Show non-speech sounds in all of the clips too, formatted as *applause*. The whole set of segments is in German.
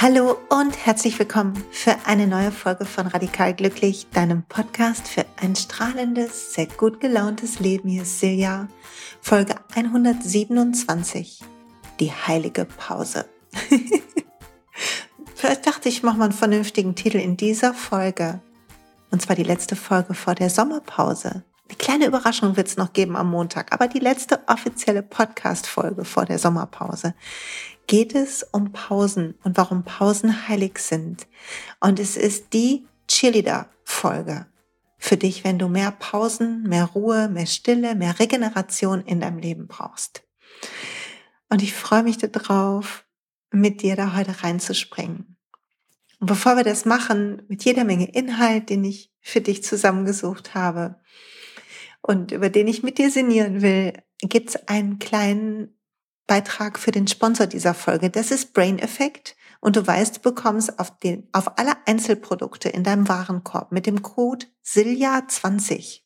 Hallo und herzlich willkommen für eine neue Folge von Radikal Glücklich, deinem Podcast für ein strahlendes, sehr gut gelauntes Leben. Hier ist Silja, Folge 127, die heilige Pause. *laughs* Vielleicht dachte ich, ich mache mal einen vernünftigen Titel in dieser Folge. Und zwar die letzte Folge vor der Sommerpause. Eine kleine Überraschung wird es noch geben am Montag, aber die letzte offizielle Podcast-Folge vor der Sommerpause geht es um Pausen und warum Pausen heilig sind. Und es ist die Cheerleader-Folge für dich, wenn du mehr Pausen, mehr Ruhe, mehr Stille, mehr Regeneration in deinem Leben brauchst. Und ich freue mich darauf, mit dir da heute reinzuspringen. Und bevor wir das machen, mit jeder Menge Inhalt, den ich für dich zusammengesucht habe und über den ich mit dir sinnieren will, gibt es einen kleinen Beitrag für den Sponsor dieser Folge. Das ist Brain Effect. Und du weißt, du bekommst auf, den, auf alle Einzelprodukte in deinem Warenkorb mit dem Code SILJA20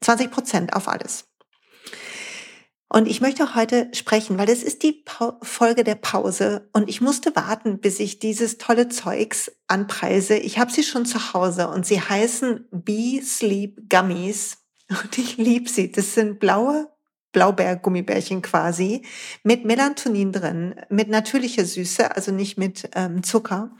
20 Prozent auf alles. Und ich möchte heute sprechen, weil das ist die pa Folge der Pause und ich musste warten, bis ich dieses tolle Zeugs anpreise. Ich habe sie schon zu Hause und sie heißen Bee Sleep Gummies *laughs* und ich liebe sie. Das sind blaue Blaubeergummibärchen quasi, mit Melatonin drin, mit natürlicher Süße, also nicht mit ähm, Zucker.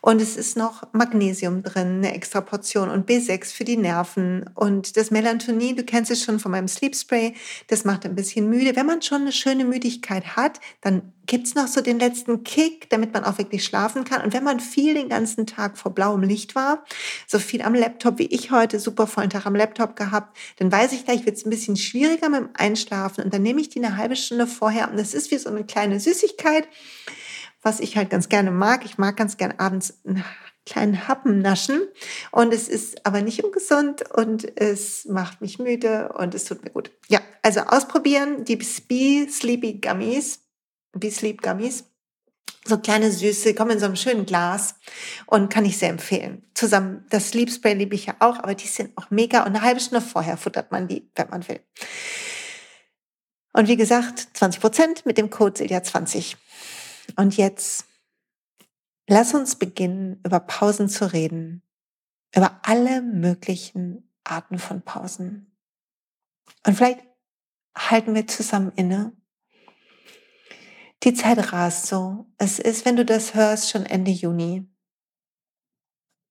Und es ist noch Magnesium drin, eine extra Portion und B6 für die Nerven. Und das Melatonin, du kennst es schon von meinem Sleep Spray, das macht ein bisschen müde. Wenn man schon eine schöne Müdigkeit hat, dann gibt's noch so den letzten Kick, damit man auch wirklich schlafen kann. Und wenn man viel den ganzen Tag vor blauem Licht war, so viel am Laptop wie ich heute, super vollen Tag am Laptop gehabt, dann weiß ich gleich, wird es ein bisschen schwieriger mit dem Einschlafen. Und dann nehme ich die eine halbe Stunde vorher und das ist wie so eine kleine Süßigkeit, was ich halt ganz gerne mag. Ich mag ganz gerne abends einen kleinen Happen naschen und es ist aber nicht ungesund und es macht mich müde und es tut mir gut. Ja, also ausprobieren die Bee Sleepy Gummies wie Sleep Gummies. So kleine Süße, kommen in so einem schönen Glas und kann ich sehr empfehlen. Zusammen, das Sleep Spray liebe ich ja auch, aber die sind auch mega und eine halbe Stunde vorher futtert man die, wenn man will. Und wie gesagt, 20 Prozent mit dem Code Silja20. Und jetzt lass uns beginnen, über Pausen zu reden. Über alle möglichen Arten von Pausen. Und vielleicht halten wir zusammen inne die Zeit rast so. Es ist, wenn du das hörst, schon Ende Juni.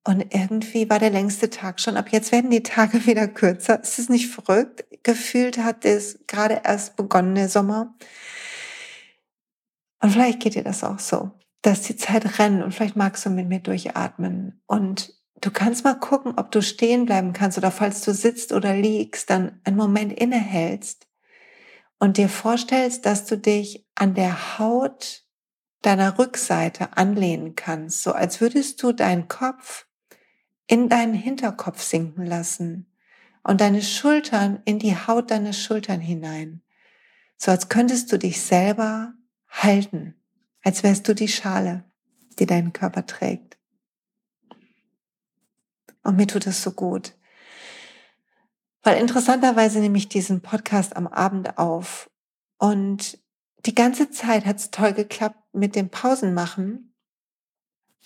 Und irgendwie war der längste Tag schon. Ab jetzt werden die Tage *laughs* wieder kürzer. Ist es nicht verrückt? Gefühlt hat es gerade erst begonnen, der Sommer. Und vielleicht geht dir das auch so, dass die Zeit rennt und vielleicht magst du mit mir durchatmen. Und du kannst mal gucken, ob du stehen bleiben kannst oder falls du sitzt oder liegst, dann einen Moment innehältst und dir vorstellst, dass du dich an der Haut deiner Rückseite anlehnen kannst, so als würdest du deinen Kopf in deinen Hinterkopf sinken lassen und deine Schultern in die Haut deiner Schultern hinein, so als könntest du dich selber halten, als wärst du die Schale, die deinen Körper trägt. Und mir tut es so gut. Weil interessanterweise nehme ich diesen Podcast am Abend auf und die ganze Zeit hat es toll geklappt mit dem Pausenmachen.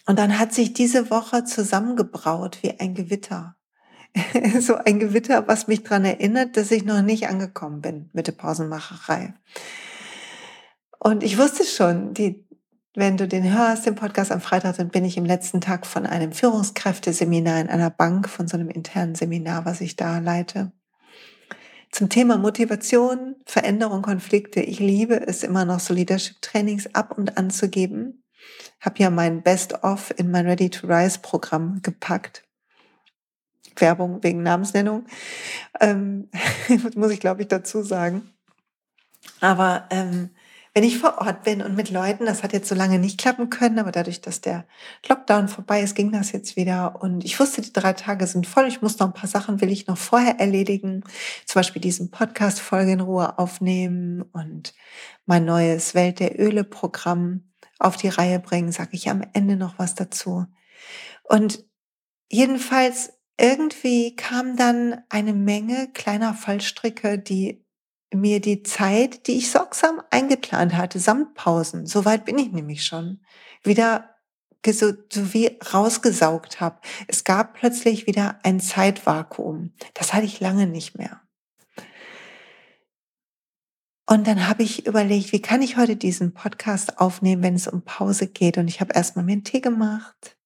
Und dann hat sich diese Woche zusammengebraut wie ein Gewitter. *laughs* so ein Gewitter, was mich daran erinnert, dass ich noch nicht angekommen bin mit der Pausenmacherei. Und ich wusste schon, die, wenn du den hörst, den Podcast am Freitag, dann bin ich im letzten Tag von einem Führungskräfteseminar in einer Bank, von so einem internen Seminar, was ich da leite. Zum Thema Motivation, Veränderung, Konflikte. Ich liebe es immer noch, so Leadership-Trainings ab und an zu geben. Habe ja mein Best-of in mein Ready-to-Rise-Programm gepackt. Werbung wegen Namensnennung, ähm, *laughs* muss ich glaube ich dazu sagen. Aber ähm, wenn ich vor Ort bin und mit Leuten, das hat jetzt so lange nicht klappen können, aber dadurch, dass der Lockdown vorbei ist, ging das jetzt wieder. Und ich wusste, die drei Tage sind voll. Ich muss noch ein paar Sachen, will ich noch vorher erledigen. Zum Beispiel diesen Podcast-Folge in Ruhe aufnehmen und mein neues Welt der Öle-Programm auf die Reihe bringen, sage ich am Ende noch was dazu. Und jedenfalls irgendwie kam dann eine Menge kleiner Fallstricke, die mir die Zeit, die ich sorgsam eingeplant hatte, samt Pausen, so weit bin ich nämlich schon, wieder so, wie rausgesaugt habe. Es gab plötzlich wieder ein Zeitvakuum. Das hatte ich lange nicht mehr. Und dann habe ich überlegt, wie kann ich heute diesen Podcast aufnehmen, wenn es um Pause geht. Und ich habe erstmal mir einen Tee gemacht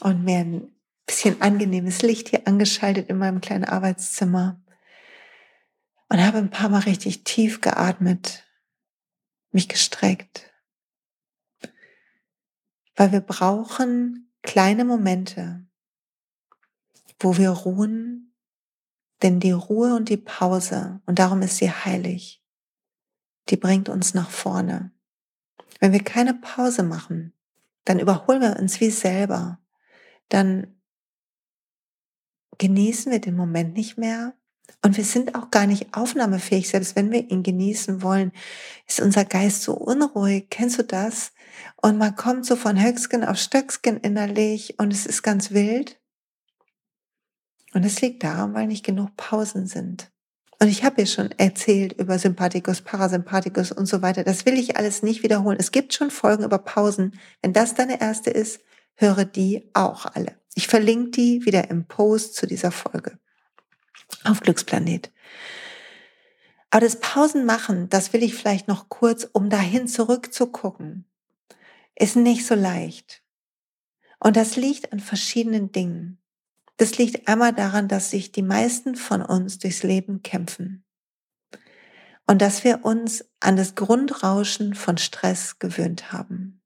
und mir ein bisschen angenehmes Licht hier angeschaltet in meinem kleinen Arbeitszimmer. Und habe ein paar Mal richtig tief geatmet, mich gestreckt. Weil wir brauchen kleine Momente, wo wir ruhen, denn die Ruhe und die Pause, und darum ist sie heilig, die bringt uns nach vorne. Wenn wir keine Pause machen, dann überholen wir uns wie selber. Dann genießen wir den Moment nicht mehr und wir sind auch gar nicht aufnahmefähig. Selbst wenn wir ihn genießen wollen, ist unser Geist so unruhig. Kennst du das? Und man kommt so von Höcksken auf Stöcksken innerlich und es ist ganz wild. Und es liegt daran, weil nicht genug Pausen sind. Und ich habe ja schon erzählt über Sympathikus, Parasympathikus und so weiter. Das will ich alles nicht wiederholen. Es gibt schon Folgen über Pausen. Wenn das deine erste ist, höre die auch alle. Ich verlinke die wieder im Post zu dieser Folge auf Glücksplanet. Aber das Pausenmachen, das will ich vielleicht noch kurz, um dahin zurückzugucken, ist nicht so leicht. Und das liegt an verschiedenen Dingen. Das liegt einmal daran, dass sich die meisten von uns durchs Leben kämpfen und dass wir uns an das Grundrauschen von Stress gewöhnt haben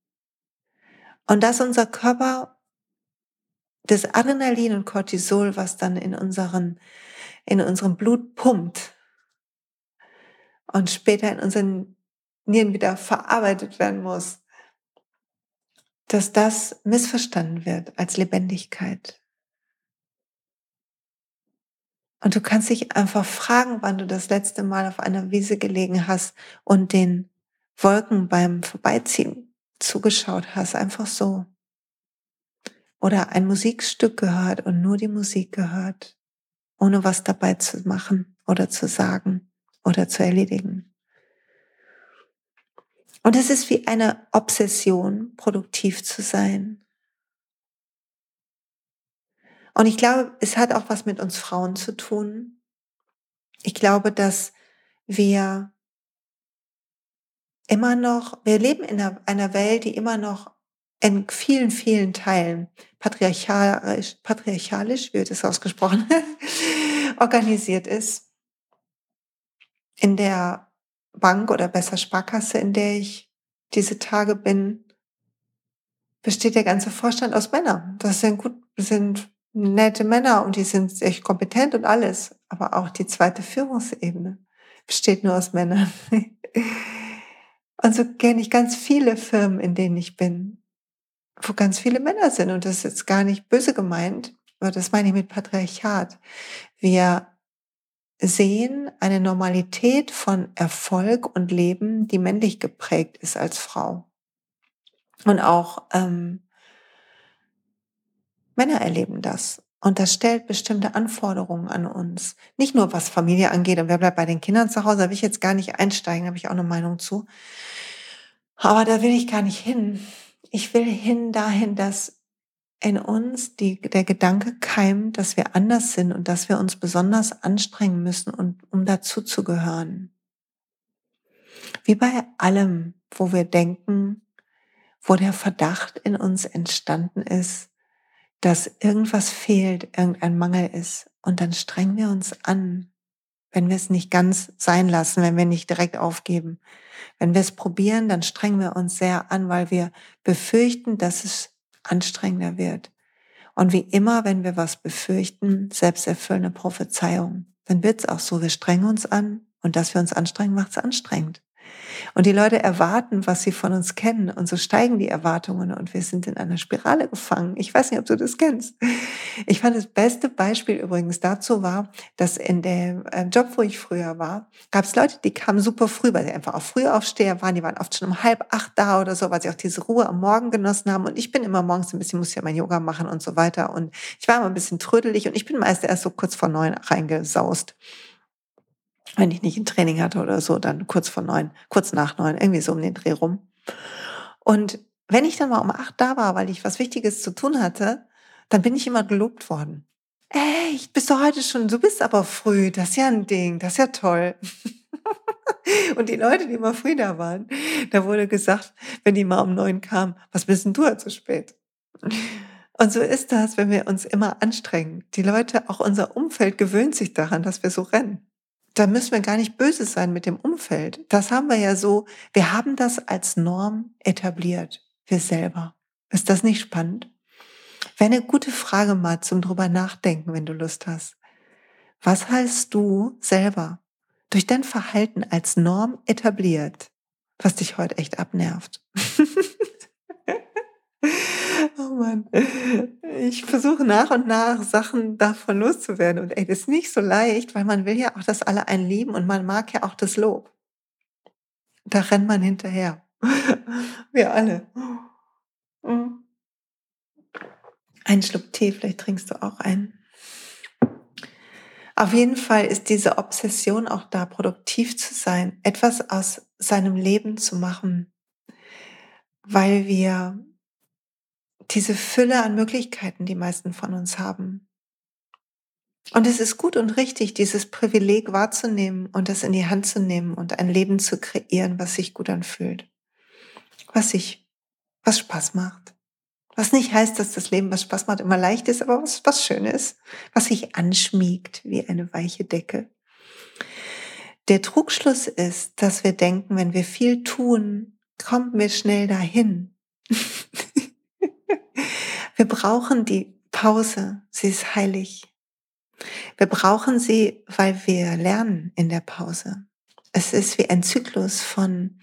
und dass unser Körper das Adrenalin und Cortisol, was dann in unseren in unserem Blut pumpt und später in unseren Nieren wieder verarbeitet werden muss, dass das missverstanden wird als Lebendigkeit. Und du kannst dich einfach fragen, wann du das letzte Mal auf einer Wiese gelegen hast und den Wolken beim Vorbeiziehen zugeschaut hast, einfach so. Oder ein Musikstück gehört und nur die Musik gehört, ohne was dabei zu machen oder zu sagen oder zu erledigen. Und es ist wie eine Obsession, produktiv zu sein, und ich glaube, es hat auch was mit uns Frauen zu tun. Ich glaube, dass wir immer noch, wir leben in einer, Welt, die immer noch in vielen, vielen Teilen patriarchalisch, patriarchalisch, wird es ausgesprochen, *laughs* organisiert ist. In der Bank oder besser Sparkasse, in der ich diese Tage bin, besteht der ganze Vorstand aus Männern. Das sind gut, sind nette Männer und die sind echt kompetent und alles. Aber auch die zweite Führungsebene besteht nur aus Männern. *laughs* und so kenne ich ganz viele Firmen, in denen ich bin, wo ganz viele Männer sind. Und das ist jetzt gar nicht böse gemeint, aber das meine ich mit Patriarchat. Wir sehen eine Normalität von Erfolg und Leben, die männlich geprägt ist als Frau. Und auch ähm, Männer erleben das. Und das stellt bestimmte Anforderungen an uns. Nicht nur was Familie angeht und wer bleibt bei den Kindern zu Hause, da will ich jetzt gar nicht einsteigen, da habe ich auch eine Meinung zu. Aber da will ich gar nicht hin. Ich will hin dahin, dass in uns die, der Gedanke keimt, dass wir anders sind und dass wir uns besonders anstrengen müssen, und, um dazu zu gehören. Wie bei allem, wo wir denken, wo der Verdacht in uns entstanden ist, dass irgendwas fehlt, irgendein Mangel ist. Und dann strengen wir uns an, wenn wir es nicht ganz sein lassen, wenn wir nicht direkt aufgeben. Wenn wir es probieren, dann strengen wir uns sehr an, weil wir befürchten, dass es anstrengender wird. Und wie immer, wenn wir was befürchten, selbsterfüllende Prophezeiung, dann wird es auch so, wir strengen uns an und dass wir uns anstrengen, macht es anstrengend. Und die Leute erwarten, was sie von uns kennen. Und so steigen die Erwartungen und wir sind in einer Spirale gefangen. Ich weiß nicht, ob du das kennst. Ich fand das beste Beispiel übrigens dazu war, dass in dem äh, Job, wo ich früher war, gab es Leute, die kamen super früh, weil sie einfach auch früh aufsteher waren. Die waren oft schon um halb acht da oder so, weil sie auch diese Ruhe am Morgen genossen haben. Und ich bin immer morgens ein bisschen, muss ja mein Yoga machen und so weiter. Und ich war immer ein bisschen trödelig und ich bin meist erst so kurz vor neun reingesaust wenn ich nicht ein Training hatte oder so, dann kurz vor neun, kurz nach neun, irgendwie so um den Dreh rum. Und wenn ich dann mal um acht da war, weil ich was Wichtiges zu tun hatte, dann bin ich immer gelobt worden. Echt, bist du heute schon, du bist aber früh, das ist ja ein Ding, das ist ja toll. *laughs* Und die Leute, die immer früh da waren, da wurde gesagt, wenn die mal um neun kamen, was bist denn du heute so spät? Und so ist das, wenn wir uns immer anstrengen. Die Leute, auch unser Umfeld gewöhnt sich daran, dass wir so rennen. Da müssen wir gar nicht böse sein mit dem Umfeld. Das haben wir ja so, wir haben das als Norm etabliert, wir selber. Ist das nicht spannend? Wäre eine gute Frage mal zum drüber nachdenken, wenn du Lust hast. Was heißt du selber durch dein Verhalten als Norm etabliert, was dich heute echt abnervt? *laughs* oh Mann. Ich versuche nach und nach Sachen davon loszuwerden. Und ey, das ist nicht so leicht, weil man will ja auch, dass alle einen lieben und man mag ja auch das Lob. Da rennt man hinterher. *laughs* Wir alle. Mhm. Ein Schluck Tee, vielleicht trinkst du auch einen. Auf jeden Fall ist diese Obsession auch da, produktiv zu sein, etwas aus seinem Leben zu machen, weil wir diese Fülle an Möglichkeiten die meisten von uns haben. Und es ist gut und richtig, dieses Privileg wahrzunehmen und das in die Hand zu nehmen und ein Leben zu kreieren, was sich gut anfühlt, was sich, was Spaß macht. Was nicht heißt, dass das Leben, was Spaß macht, immer leicht ist, aber was, was schön ist, was sich anschmiegt wie eine weiche Decke. Der Trugschluss ist, dass wir denken, wenn wir viel tun, kommen wir schnell dahin. Wir brauchen die Pause, sie ist heilig. Wir brauchen sie, weil wir lernen in der Pause. Es ist wie ein Zyklus von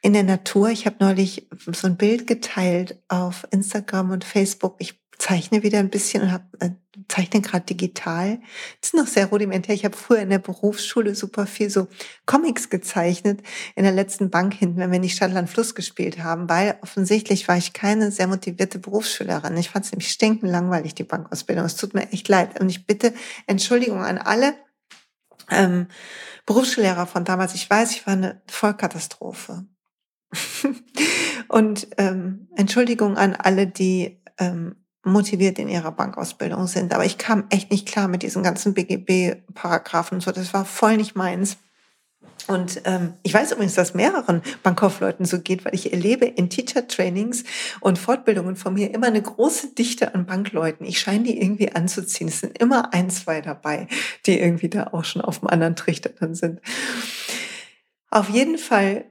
in der Natur. Ich habe neulich so ein Bild geteilt auf Instagram und Facebook. Ich zeichne wieder ein bisschen und hab, äh, zeichne gerade digital. Das ist noch sehr rudimentär. Ich habe früher in der Berufsschule super viel so Comics gezeichnet in der letzten Bank hinten, wenn wir nicht Stadtland Fluss gespielt haben, weil offensichtlich war ich keine sehr motivierte Berufsschülerin. Ich fand es nämlich stinken langweilig, die Bankausbildung. Es tut mir echt leid. Und ich bitte Entschuldigung an alle ähm, Berufsschullehrer von damals. Ich weiß, ich war eine Vollkatastrophe. *laughs* und ähm, Entschuldigung an alle, die ähm, motiviert in ihrer Bankausbildung sind. Aber ich kam echt nicht klar mit diesen ganzen BGB-Paragraphen so. Das war voll nicht meins. Und ähm, ich weiß übrigens, dass mehreren Bankkaufleuten so geht, weil ich erlebe in Teacher-Trainings und Fortbildungen von mir immer eine große Dichte an Bankleuten. Ich scheine die irgendwie anzuziehen. Es sind immer ein, zwei dabei, die irgendwie da auch schon auf dem anderen Trichter dann sind. Auf jeden Fall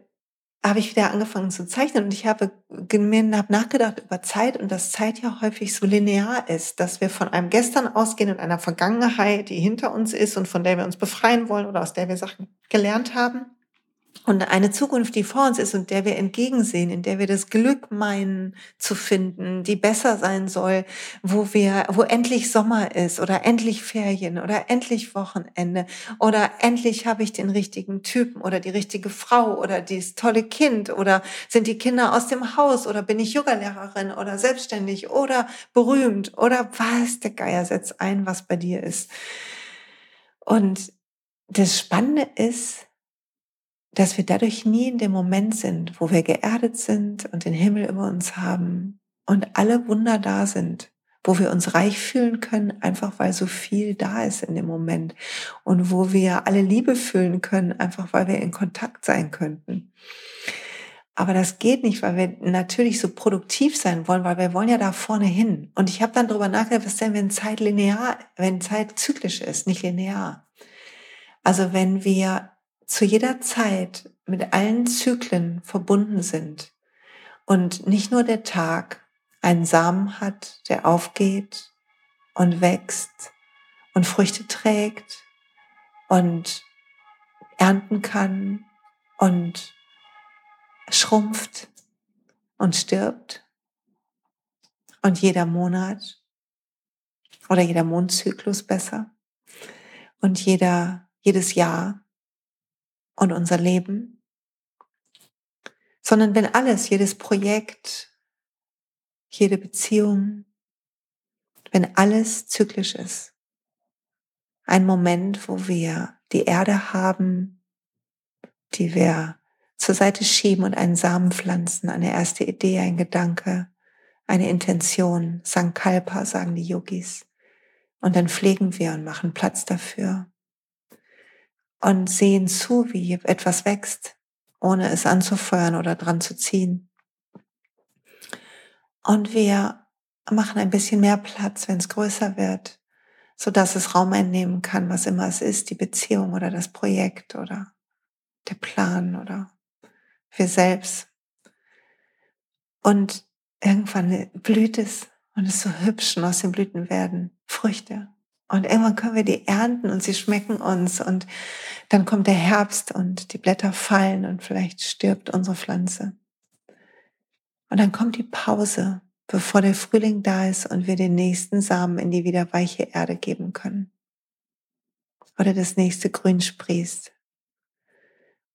habe ich wieder angefangen zu zeichnen und ich habe mir hab nachgedacht über Zeit und dass Zeit ja häufig so linear ist, dass wir von einem Gestern ausgehen und einer Vergangenheit, die hinter uns ist und von der wir uns befreien wollen oder aus der wir Sachen gelernt haben und eine Zukunft, die vor uns ist und der wir entgegensehen, in der wir das Glück meinen zu finden, die besser sein soll, wo wir, wo endlich Sommer ist oder endlich Ferien oder endlich Wochenende oder endlich habe ich den richtigen Typen oder die richtige Frau oder das tolle Kind oder sind die Kinder aus dem Haus oder bin ich Yogalehrerin oder selbstständig oder berühmt oder was der Geier setzt ein, was bei dir ist. Und das Spannende ist, dass wir dadurch nie in dem Moment sind, wo wir geerdet sind und den Himmel über uns haben und alle Wunder da sind, wo wir uns reich fühlen können, einfach weil so viel da ist in dem Moment und wo wir alle Liebe fühlen können, einfach weil wir in Kontakt sein könnten. Aber das geht nicht, weil wir natürlich so produktiv sein wollen, weil wir wollen ja da vorne hin. Und ich habe dann darüber nachgedacht, was denn, wenn Zeit linear, wenn Zeit zyklisch ist, nicht linear. Also wenn wir zu jeder Zeit mit allen Zyklen verbunden sind. Und nicht nur der Tag einen Samen hat, der aufgeht und wächst und Früchte trägt und ernten kann und schrumpft und stirbt. Und jeder Monat oder jeder Mondzyklus besser. Und jeder, jedes Jahr und unser Leben, sondern wenn alles, jedes Projekt, jede Beziehung, wenn alles zyklisch ist. Ein Moment, wo wir die Erde haben, die wir zur Seite schieben und einen Samen pflanzen, eine erste Idee, ein Gedanke, eine Intention, Sankalpa, sagen die Yogis. Und dann pflegen wir und machen Platz dafür und sehen zu, wie etwas wächst, ohne es anzufeuern oder dran zu ziehen. Und wir machen ein bisschen mehr Platz, wenn es größer wird, so dass es Raum einnehmen kann, was immer es ist, die Beziehung oder das Projekt oder der Plan oder wir selbst. Und irgendwann blüht es und es ist so hübsch und aus den Blüten werden Früchte. Und irgendwann können wir die ernten und sie schmecken uns und dann kommt der Herbst und die Blätter fallen und vielleicht stirbt unsere Pflanze. Und dann kommt die Pause, bevor der Frühling da ist und wir den nächsten Samen in die wieder weiche Erde geben können. Oder das nächste Grün sprießt.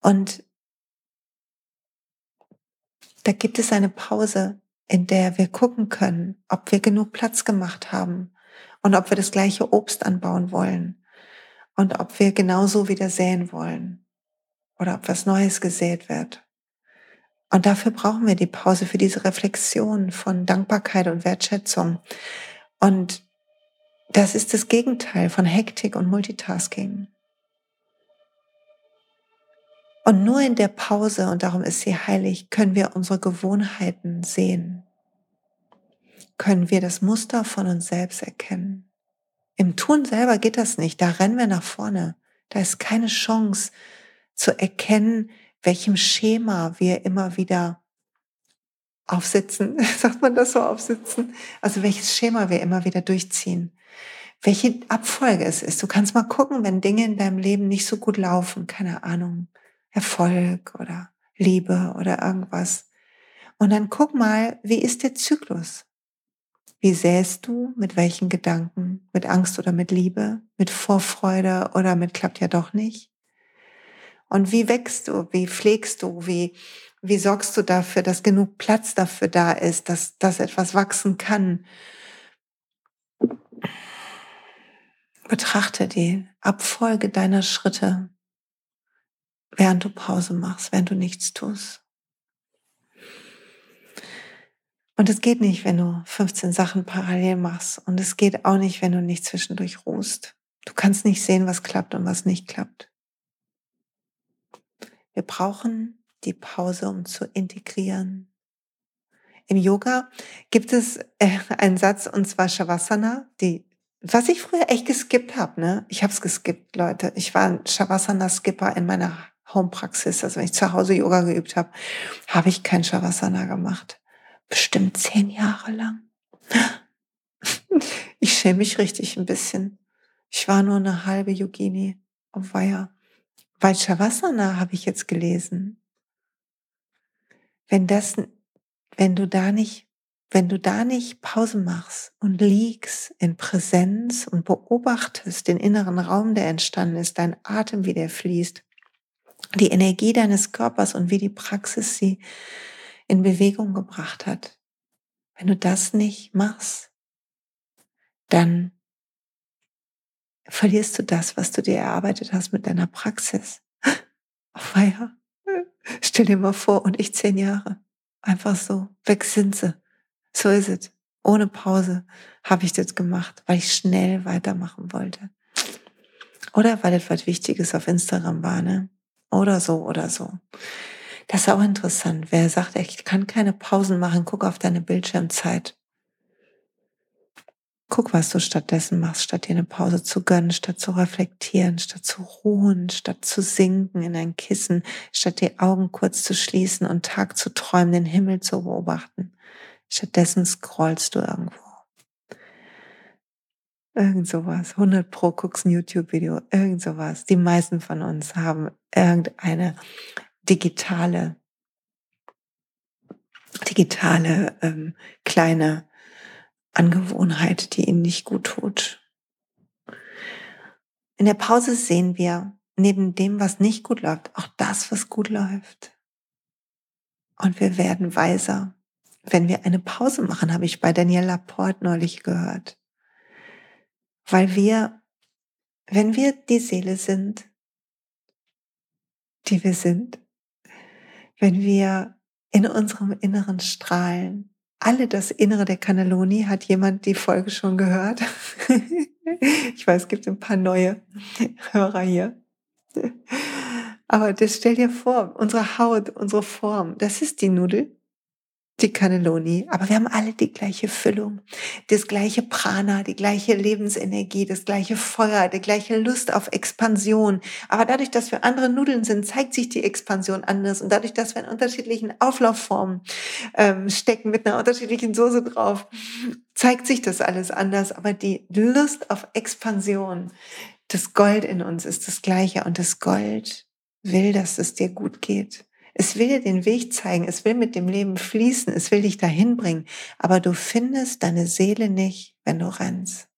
Und da gibt es eine Pause, in der wir gucken können, ob wir genug Platz gemacht haben und ob wir das gleiche Obst anbauen wollen und ob wir genauso wieder säen wollen oder ob was Neues gesät wird. Und dafür brauchen wir die Pause für diese Reflexion von Dankbarkeit und Wertschätzung. Und das ist das Gegenteil von Hektik und Multitasking. Und nur in der Pause, und darum ist sie heilig, können wir unsere Gewohnheiten sehen. Können wir das Muster von uns selbst erkennen. Im Tun selber geht das nicht. Da rennen wir nach vorne. Da ist keine Chance zu erkennen, welchem Schema wir immer wieder aufsitzen. *laughs* Sagt man das so aufsitzen? Also welches Schema wir immer wieder durchziehen. Welche Abfolge es ist. Du kannst mal gucken, wenn Dinge in deinem Leben nicht so gut laufen. Keine Ahnung Erfolg oder Liebe oder irgendwas. Und dann guck mal, wie ist der Zyklus? Wie säst du? Mit welchen Gedanken? Mit Angst oder mit Liebe? Mit Vorfreude oder mit klappt ja doch nicht? Und wie wächst du? Wie pflegst du? Wie, wie sorgst du dafür, dass genug Platz dafür da ist, dass, dass etwas wachsen kann? Betrachte die Abfolge deiner Schritte während du Pause machst, während du nichts tust. Und es geht nicht, wenn du 15 Sachen parallel machst. Und es geht auch nicht, wenn du nicht zwischendurch ruhst. Du kannst nicht sehen, was klappt und was nicht klappt. Wir brauchen die Pause, um zu integrieren. Im Yoga gibt es äh, einen Satz, und zwar Shavasana, die was ich früher echt geskippt habe, ne? Ich habe es geskippt, Leute. Ich war ein Shavasana-Skipper in meiner Homepraxis, also wenn ich zu Hause Yoga geübt habe, habe ich kein Shavasana gemacht. Bestimmt zehn Jahre lang. *laughs* Ich schäme mich richtig ein bisschen. Ich war nur eine halbe Yogini. Oh weia. Weil Shavasana habe ich jetzt gelesen. Wenn das, wenn du da nicht, wenn du da nicht Pause machst und liegst in Präsenz und beobachtest den inneren Raum, der entstanden ist, dein Atem, wie der fließt, die Energie deines Körpers und wie die Praxis sie in Bewegung gebracht hat. Wenn du das nicht machst, dann verlierst du das, was du dir erarbeitet hast mit deiner Praxis. *laughs* Auf Feier. *laughs* Stell dir mal vor, und ich zehn Jahre. Einfach so. Weg sind sie. So ist es. Ohne Pause habe ich das gemacht, weil ich schnell weitermachen wollte. Oder weil etwas Wichtiges auf Instagram war, ne? Oder so oder so. Das ist auch interessant. Wer sagt, ich kann keine Pausen machen, guck auf deine Bildschirmzeit. Guck, was du stattdessen machst, statt dir eine Pause zu gönnen, statt zu reflektieren, statt zu ruhen, statt zu sinken in ein Kissen, statt die Augen kurz zu schließen und Tag zu träumen, den Himmel zu beobachten. Stattdessen scrollst du irgendwo. Irgend sowas. 100 pro guckst ein YouTube-Video. Irgend sowas. Die meisten von uns haben irgendeine digitale, digitale ähm, kleine Angewohnheit, die ihnen nicht gut tut. In der Pause sehen wir neben dem, was nicht gut läuft, auch das, was gut läuft. Und wir werden weiser. Wenn wir eine Pause machen, habe ich bei Danielle Laporte neulich gehört. Weil wir, wenn wir die Seele sind, die wir sind, wenn wir in unserem Inneren strahlen. Alle das Innere der Cannelloni. Hat jemand die Folge schon gehört? *laughs* ich weiß, es gibt ein paar neue Hörer hier. Aber das stell dir vor, unsere Haut, unsere Form, das ist die Nudel die Cannelloni, aber wir haben alle die gleiche Füllung, das gleiche Prana, die gleiche Lebensenergie, das gleiche Feuer, die gleiche Lust auf Expansion. Aber dadurch, dass wir andere Nudeln sind, zeigt sich die Expansion anders. Und dadurch, dass wir in unterschiedlichen Auflaufformen ähm, stecken mit einer unterschiedlichen Soße drauf, zeigt sich das alles anders. Aber die Lust auf Expansion, das Gold in uns ist das gleiche und das Gold will, dass es dir gut geht. Es will dir den Weg zeigen, es will mit dem Leben fließen, es will dich dahin bringen, aber du findest deine Seele nicht, wenn du rennst.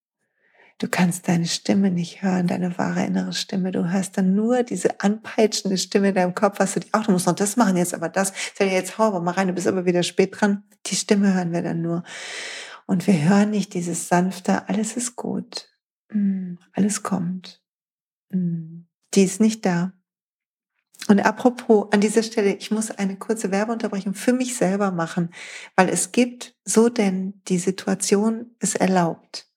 Du kannst deine Stimme nicht hören, deine wahre innere Stimme. Du hörst dann nur diese anpeitschende Stimme in deinem Kopf, was du dich, ach, du musst noch das machen jetzt, aber das, jetzt hau aber mal rein, du bist aber wieder spät dran. Die Stimme hören wir dann nur. Und wir hören nicht dieses sanfte, alles ist gut, mm, alles kommt. Mm, die ist nicht da. Und apropos, an dieser Stelle, ich muss eine kurze Werbeunterbrechung für mich selber machen, weil es gibt, so denn die Situation es erlaubt,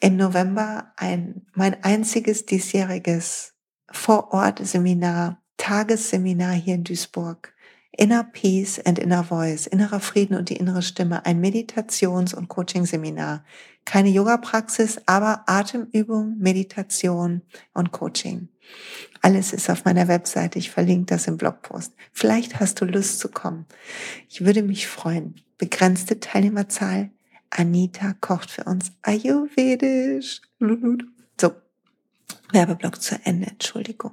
im November ein, mein einziges diesjähriges Vorort-Seminar, Tagesseminar hier in Duisburg. Inner Peace and Inner Voice, innerer Frieden und die innere Stimme, ein Meditations- und Coaching-Seminar. Keine Yoga-Praxis, aber Atemübung, Meditation und Coaching. Alles ist auf meiner Webseite. Ich verlinke das im Blogpost. Vielleicht hast du Lust zu kommen. Ich würde mich freuen. Begrenzte Teilnehmerzahl. Anita kocht für uns Ayurvedisch. *laughs* So, Werbeblock zu Ende. Entschuldigung.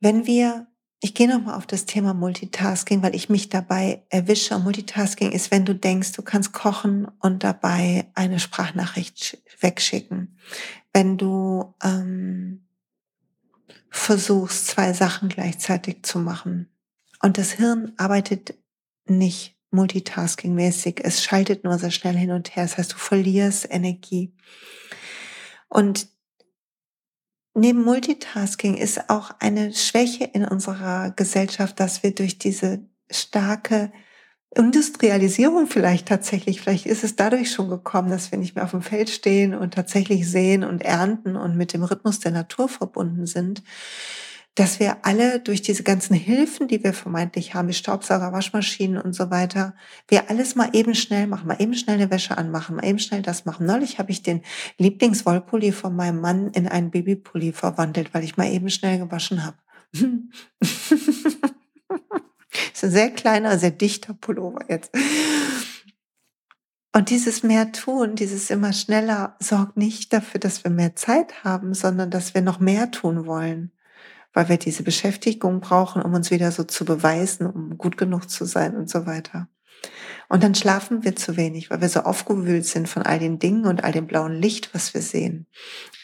Wenn wir ich gehe nochmal auf das Thema Multitasking, weil ich mich dabei erwische. Multitasking ist, wenn du denkst, du kannst kochen und dabei eine Sprachnachricht wegschicken. Wenn du ähm, versuchst, zwei Sachen gleichzeitig zu machen. Und das Hirn arbeitet nicht multitasking-mäßig. Es schaltet nur sehr schnell hin und her. Das heißt, du verlierst Energie. Und neben Multitasking ist auch eine Schwäche in unserer Gesellschaft, dass wir durch diese starke Industrialisierung vielleicht tatsächlich, vielleicht ist es dadurch schon gekommen, dass wir nicht mehr auf dem Feld stehen und tatsächlich sehen und ernten und mit dem Rhythmus der Natur verbunden sind, dass wir alle durch diese ganzen Hilfen, die wir vermeintlich haben, wie Staubsauger, Waschmaschinen und so weiter, wir alles mal eben schnell machen, mal eben schnell eine Wäsche anmachen, mal eben schnell das machen. Neulich habe ich den Lieblingswollpulli von meinem Mann in einen Babypulli verwandelt, weil ich mal eben schnell gewaschen habe. *laughs* ist ein sehr kleiner, sehr dichter Pullover jetzt. Und dieses mehr tun, dieses immer schneller, sorgt nicht dafür, dass wir mehr Zeit haben, sondern dass wir noch mehr tun wollen weil wir diese Beschäftigung brauchen, um uns wieder so zu beweisen, um gut genug zu sein und so weiter. Und dann schlafen wir zu wenig, weil wir so aufgewühlt sind von all den Dingen und all dem blauen Licht, was wir sehen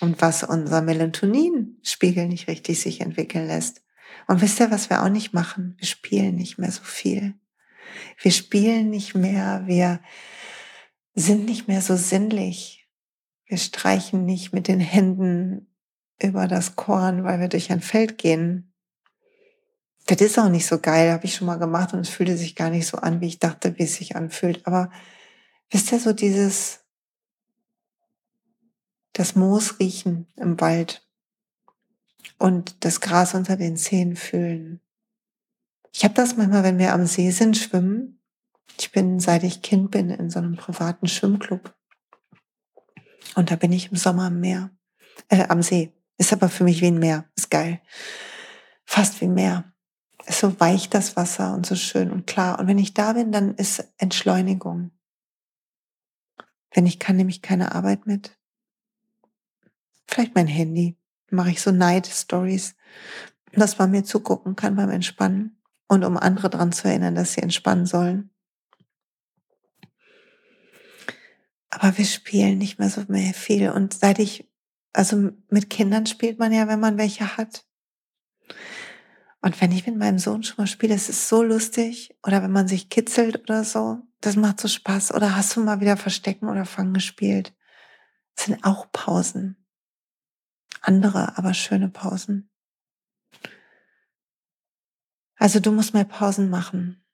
und was unser Melatonin-Spiegel nicht richtig sich entwickeln lässt. Und wisst ihr, was wir auch nicht machen? Wir spielen nicht mehr so viel. Wir spielen nicht mehr, wir sind nicht mehr so sinnlich. Wir streichen nicht mit den Händen über das Korn, weil wir durch ein Feld gehen. Das ist auch nicht so geil, habe ich schon mal gemacht und es fühlte sich gar nicht so an, wie ich dachte, wie es sich anfühlt. Aber wisst ihr so dieses, das Moos riechen im Wald und das Gras unter den Zehen fühlen. Ich habe das manchmal, wenn wir am See sind, schwimmen. Ich bin, seit ich Kind bin, in so einem privaten Schwimmclub. Und da bin ich im Sommer am Meer, äh, am See. Ist aber für mich wie ein Meer. Ist geil. Fast wie ein Meer. Ist so weich das Wasser und so schön und klar. Und wenn ich da bin, dann ist Entschleunigung. Wenn ich kann, nehme ich keine Arbeit mit. Vielleicht mein Handy. Mache ich so Night-Stories, dass man mir zugucken kann beim Entspannen und um andere daran zu erinnern, dass sie entspannen sollen. Aber wir spielen nicht mehr so mehr viel. Und seit ich also mit Kindern spielt man ja, wenn man welche hat. Und wenn ich mit meinem Sohn schon mal spiele, es ist so lustig. Oder wenn man sich kitzelt oder so, das macht so Spaß. Oder hast du mal wieder Verstecken oder Fangen gespielt? Das sind auch Pausen. Andere, aber schöne Pausen. Also du musst mal Pausen machen,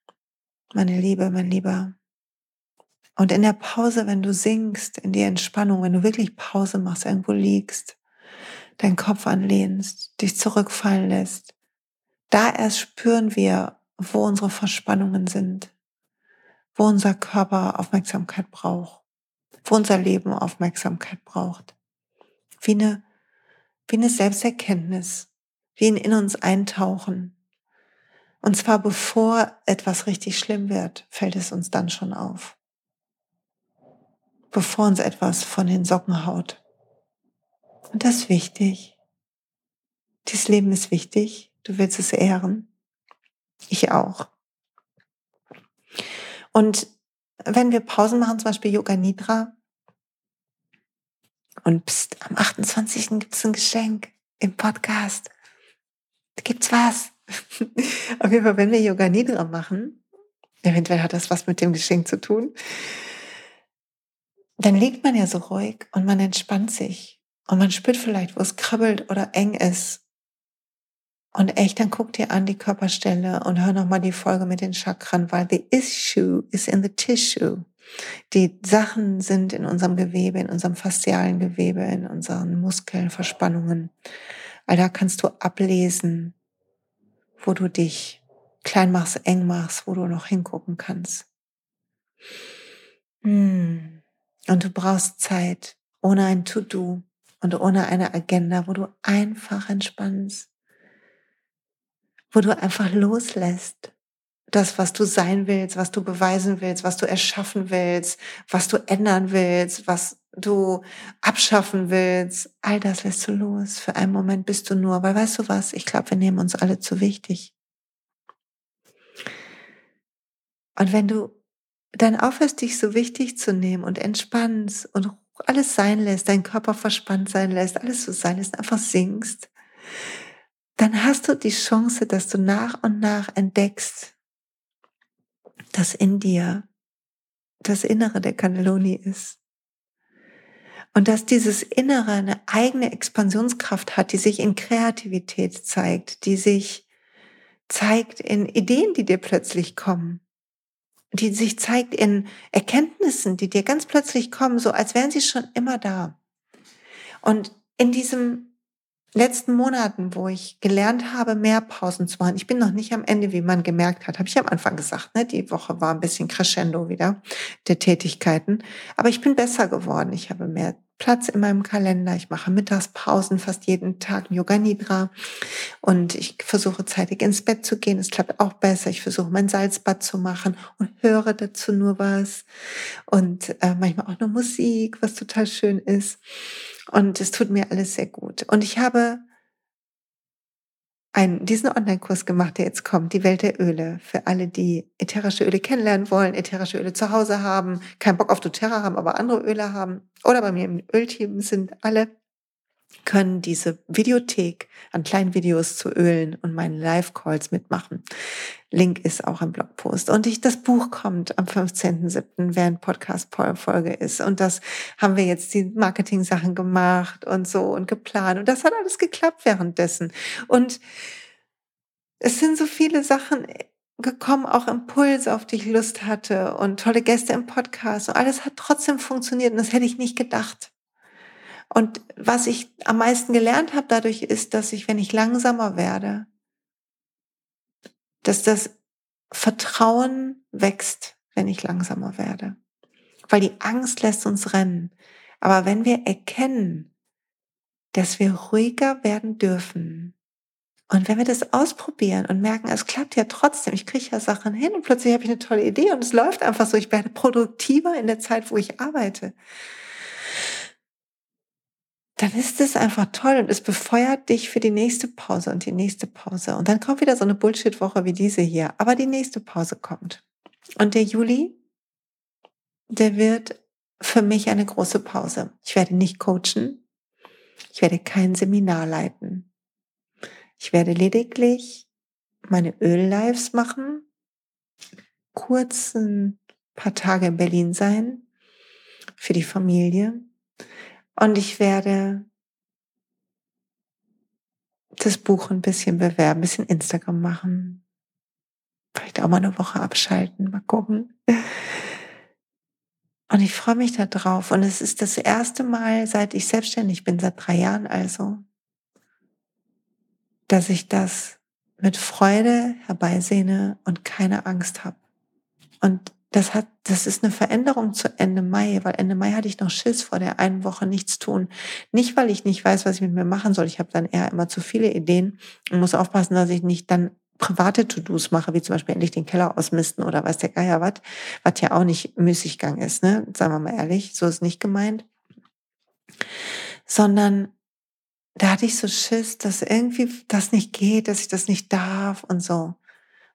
meine Liebe, mein Lieber. Und in der Pause, wenn du singst, in die Entspannung, wenn du wirklich Pause machst, irgendwo liegst, deinen Kopf anlehnst, dich zurückfallen lässt, da erst spüren wir, wo unsere Verspannungen sind, wo unser Körper Aufmerksamkeit braucht, wo unser Leben Aufmerksamkeit braucht. Wie eine, wie eine Selbsterkenntnis, wie ein in uns eintauchen. Und zwar bevor etwas richtig schlimm wird, fällt es uns dann schon auf. Bevor uns etwas von den Socken haut. Und das ist wichtig. Dieses Leben ist wichtig. Du willst es ehren. Ich auch. Und wenn wir Pausen machen, zum Beispiel Yoga Nidra, und pst, am 28. gibt's ein Geschenk im Podcast. Da gibt's was. *laughs* Auf jeden Fall, wenn wir Yoga Nidra machen, eventuell hat das was mit dem Geschenk zu tun, dann liegt man ja so ruhig und man entspannt sich. Und man spürt vielleicht, wo es kribbelt oder eng ist. Und echt, dann guck dir an die Körperstelle und hör nochmal die Folge mit den Chakren, weil the issue is in the tissue. Die Sachen sind in unserem Gewebe, in unserem faszialen Gewebe, in unseren Muskeln, Verspannungen. All da kannst du ablesen, wo du dich klein machst, eng machst, wo du noch hingucken kannst. Hm. Und du brauchst Zeit ohne ein To-Do und ohne eine Agenda, wo du einfach entspannst, wo du einfach loslässt. Das, was du sein willst, was du beweisen willst, was du erschaffen willst, was du ändern willst, was du abschaffen willst, all das lässt du los. Für einen Moment bist du nur, weil weißt du was, ich glaube, wir nehmen uns alle zu wichtig. Und wenn du dann aufhörst, dich so wichtig zu nehmen und entspannst und alles sein lässt, dein Körper verspannt sein lässt, alles so sein lässt, einfach singst, dann hast du die Chance, dass du nach und nach entdeckst, dass in dir das Innere der Cannelloni ist. Und dass dieses Innere eine eigene Expansionskraft hat, die sich in Kreativität zeigt, die sich zeigt in Ideen, die dir plötzlich kommen, die sich zeigt in Erkenntnissen, die dir ganz plötzlich kommen, so als wären sie schon immer da. Und in diesem letzten Monaten, wo ich gelernt habe, mehr Pausen zu machen. Ich bin noch nicht am Ende, wie man gemerkt hat, habe ich am Anfang gesagt. Ne? Die Woche war ein bisschen crescendo wieder der Tätigkeiten. Aber ich bin besser geworden. Ich habe mehr Platz in meinem Kalender. Ich mache Mittagspausen fast jeden Tag Yoga Nidra und ich versuche zeitig ins Bett zu gehen. Es klappt auch besser. Ich versuche mein Salzbad zu machen und höre dazu nur was und äh, manchmal auch nur Musik, was total schön ist. Und es tut mir alles sehr gut. Und ich habe einen, diesen Online-Kurs gemacht, der jetzt kommt, die Welt der Öle. Für alle, die ätherische Öle kennenlernen wollen, ätherische Öle zu Hause haben, keinen Bock auf doTERRA haben, aber andere Öle haben. Oder bei mir im Ölteam sind alle können diese Videothek an kleinen Videos zu Ölen und meinen Live-Calls mitmachen. Link ist auch im Blogpost. Und ich, das Buch kommt am 15.07., während Podcast-Folge ist. Und das haben wir jetzt die Marketing-Sachen gemacht und so und geplant. Und das hat alles geklappt währenddessen. Und es sind so viele Sachen gekommen, auch Impulse, auf die ich Lust hatte und tolle Gäste im Podcast. Und alles hat trotzdem funktioniert. Und das hätte ich nicht gedacht. Und was ich am meisten gelernt habe dadurch ist, dass ich, wenn ich langsamer werde, dass das Vertrauen wächst, wenn ich langsamer werde. Weil die Angst lässt uns rennen. Aber wenn wir erkennen, dass wir ruhiger werden dürfen, und wenn wir das ausprobieren und merken, es klappt ja trotzdem, ich kriege ja Sachen hin und plötzlich habe ich eine tolle Idee und es läuft einfach so, ich werde produktiver in der Zeit, wo ich arbeite, dann ist es einfach toll und es befeuert dich für die nächste Pause und die nächste Pause. Und dann kommt wieder so eine Bullshit-Woche wie diese hier. Aber die nächste Pause kommt. Und der Juli, der wird für mich eine große Pause. Ich werde nicht coachen. Ich werde kein Seminar leiten. Ich werde lediglich meine Öl-Lives machen, kurz ein paar Tage in Berlin sein für die Familie und ich werde das Buch ein bisschen bewerben, ein bisschen Instagram machen, Vielleicht auch mal eine Woche abschalten, mal gucken. Und ich freue mich da drauf. Und es ist das erste Mal, seit ich selbstständig bin, seit drei Jahren also, dass ich das mit Freude herbeisehne und keine Angst habe. Und das hat, das ist eine Veränderung zu Ende Mai, weil Ende Mai hatte ich noch Schiss vor der einen Woche nichts tun. Nicht, weil ich nicht weiß, was ich mit mir machen soll. Ich habe dann eher immer zu viele Ideen und muss aufpassen, dass ich nicht dann private To-Dos mache, wie zum Beispiel endlich den Keller ausmisten oder weiß der Geier was, was ja auch nicht Müßiggang ist, ne? Sagen wir mal ehrlich, so ist nicht gemeint. Sondern da hatte ich so Schiss, dass irgendwie das nicht geht, dass ich das nicht darf und so.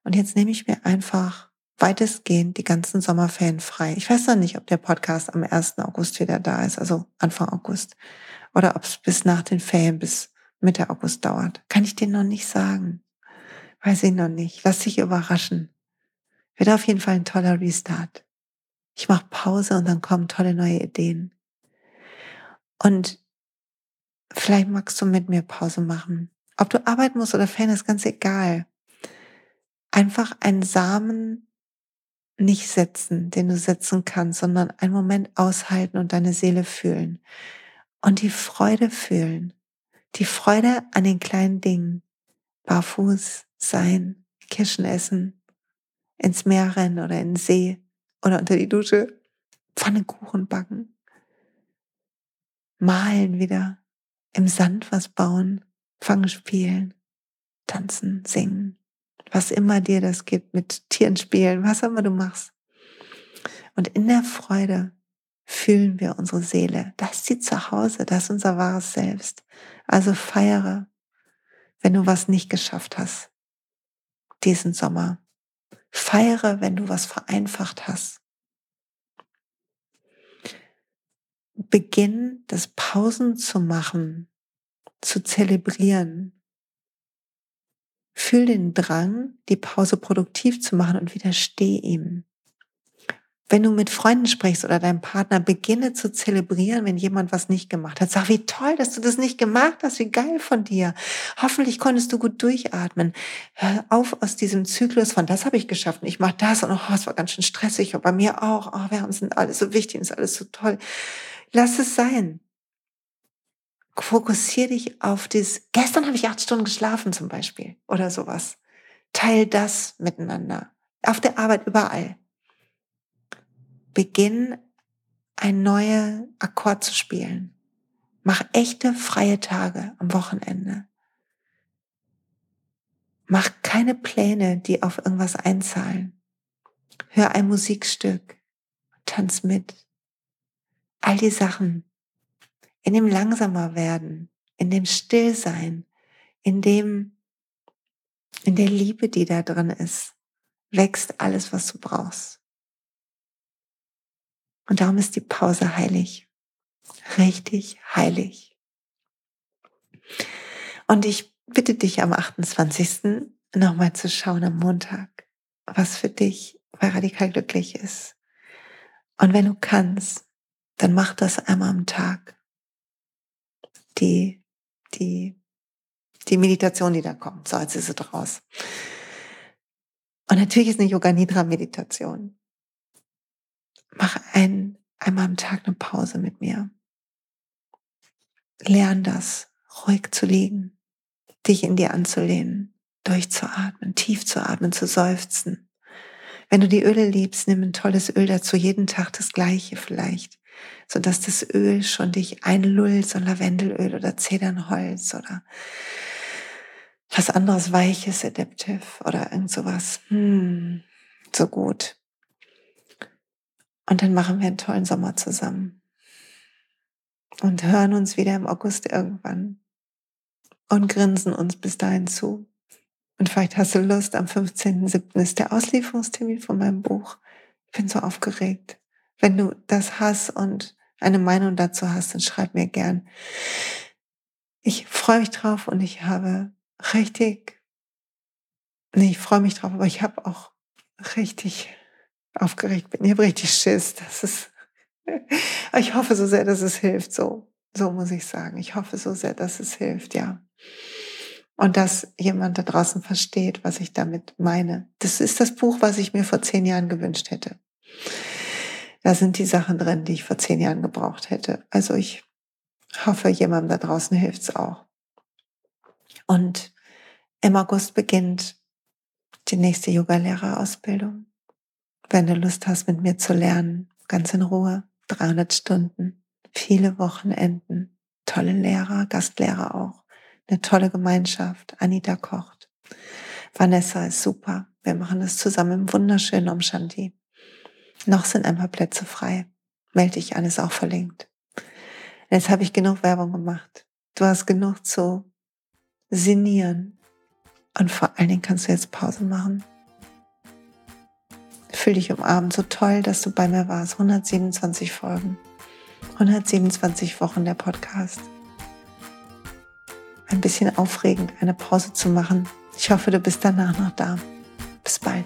Und jetzt nehme ich mir einfach weitestgehend die ganzen Sommerferien frei. Ich weiß noch nicht, ob der Podcast am 1. August wieder da ist, also Anfang August. Oder ob es bis nach den Ferien, bis Mitte August dauert. Kann ich dir noch nicht sagen. Weiß ich noch nicht. Lass dich überraschen. Wird auf jeden Fall ein toller Restart. Ich mache Pause und dann kommen tolle neue Ideen. Und vielleicht magst du mit mir Pause machen. Ob du arbeiten musst oder Fan, ist ganz egal. Einfach einen Samen nicht setzen, den du setzen kannst, sondern einen Moment aushalten und deine Seele fühlen. Und die Freude fühlen. Die Freude an den kleinen Dingen. Barfuß, sein, Kirschen essen, ins Meer rennen oder in den See oder unter die Dusche, Pfannekuchen backen, malen wieder, im Sand was bauen, Fangen spielen, tanzen, singen, was immer dir das gibt, mit Tieren spielen, was immer du machst. Und in der Freude fühlen wir unsere Seele. Das ist sie zu Hause, das ist unser wahres Selbst. Also feiere, wenn du was nicht geschafft hast diesen Sommer. Feiere, wenn du was vereinfacht hast. Beginn, das Pausen zu machen, zu zelebrieren. Fühl den Drang, die Pause produktiv zu machen und widersteh ihm. Wenn du mit Freunden sprichst oder deinem Partner, beginne zu zelebrieren, wenn jemand was nicht gemacht hat. Sag, wie toll, dass du das nicht gemacht hast, wie geil von dir. Hoffentlich konntest du gut durchatmen. Hör auf aus diesem Zyklus von, das habe ich geschafft und ich mache das und oh, es war ganz schön stressig und bei mir auch. Oh, wir sind alles so wichtig und ist alles so toll. Lass es sein. Fokussier dich auf das. Gestern habe ich acht Stunden geschlafen zum Beispiel oder sowas. Teil das miteinander. Auf der Arbeit überall beginn ein neuer Akkord zu spielen. Mach echte freie Tage am Wochenende. Mach keine Pläne, die auf irgendwas einzahlen. Hör ein Musikstück, tanz mit. All die Sachen. In dem langsamer werden, in dem Stillsein, in dem, in der Liebe, die da drin ist, wächst alles, was du brauchst. Und darum ist die Pause heilig. Richtig heilig. Und ich bitte dich am 28. nochmal zu schauen am Montag, was für dich bei radikal glücklich ist. Und wenn du kannst, dann mach das einmal am Tag. Die, die, die Meditation, die da kommt. So, jetzt ist sie draus. Und natürlich ist eine Yoga Nidra Meditation mach ein, einmal am Tag eine Pause mit mir. Lern das, ruhig zu liegen, dich in dir anzulehnen, durchzuatmen, tief zu atmen, zu seufzen. Wenn du die Öle liebst, nimm ein tolles Öl dazu, jeden Tag das gleiche vielleicht, so dass das Öl schon dich einlullt, so Lavendelöl oder Zedernholz oder was anderes Weiches, Adaptive oder irgend sowas. Hm, so gut. Und dann machen wir einen tollen Sommer zusammen. Und hören uns wieder im August irgendwann. Und grinsen uns bis dahin zu. Und vielleicht hast du Lust, am 15.07. ist der Auslieferungstermin von meinem Buch. Ich bin so aufgeregt. Wenn du das hast und eine Meinung dazu hast, dann schreib mir gern. Ich freue mich drauf und ich habe richtig, nee, ich freue mich drauf, aber ich habe auch richtig aufgeregt bin. Habe richtig Schiss. Das ist, *laughs* ich hoffe so sehr, dass es hilft. So, so muss ich sagen. Ich hoffe so sehr, dass es hilft, ja. Und dass jemand da draußen versteht, was ich damit meine. Das ist das Buch, was ich mir vor zehn Jahren gewünscht hätte. Da sind die Sachen drin, die ich vor zehn Jahren gebraucht hätte. Also ich hoffe, jemandem da draußen hilft's auch. Und im August beginnt die nächste Yoga-Lehrerausbildung. Wenn du Lust hast, mit mir zu lernen, ganz in Ruhe, 300 Stunden, viele Wochenenden, tolle Lehrer, Gastlehrer auch, eine tolle Gemeinschaft. Anita kocht. Vanessa ist super. Wir machen das zusammen im wunderschönen Omshanti. Noch sind ein paar Plätze frei. Melde dich an, ist auch verlinkt. Jetzt habe ich genug Werbung gemacht. Du hast genug zu sinnieren. Und vor allen Dingen kannst du jetzt Pause machen. Fühl dich umarmt. So toll, dass du bei mir warst. 127 Folgen. 127 Wochen der Podcast. Ein bisschen aufregend, eine Pause zu machen. Ich hoffe, du bist danach noch da. Bis bald.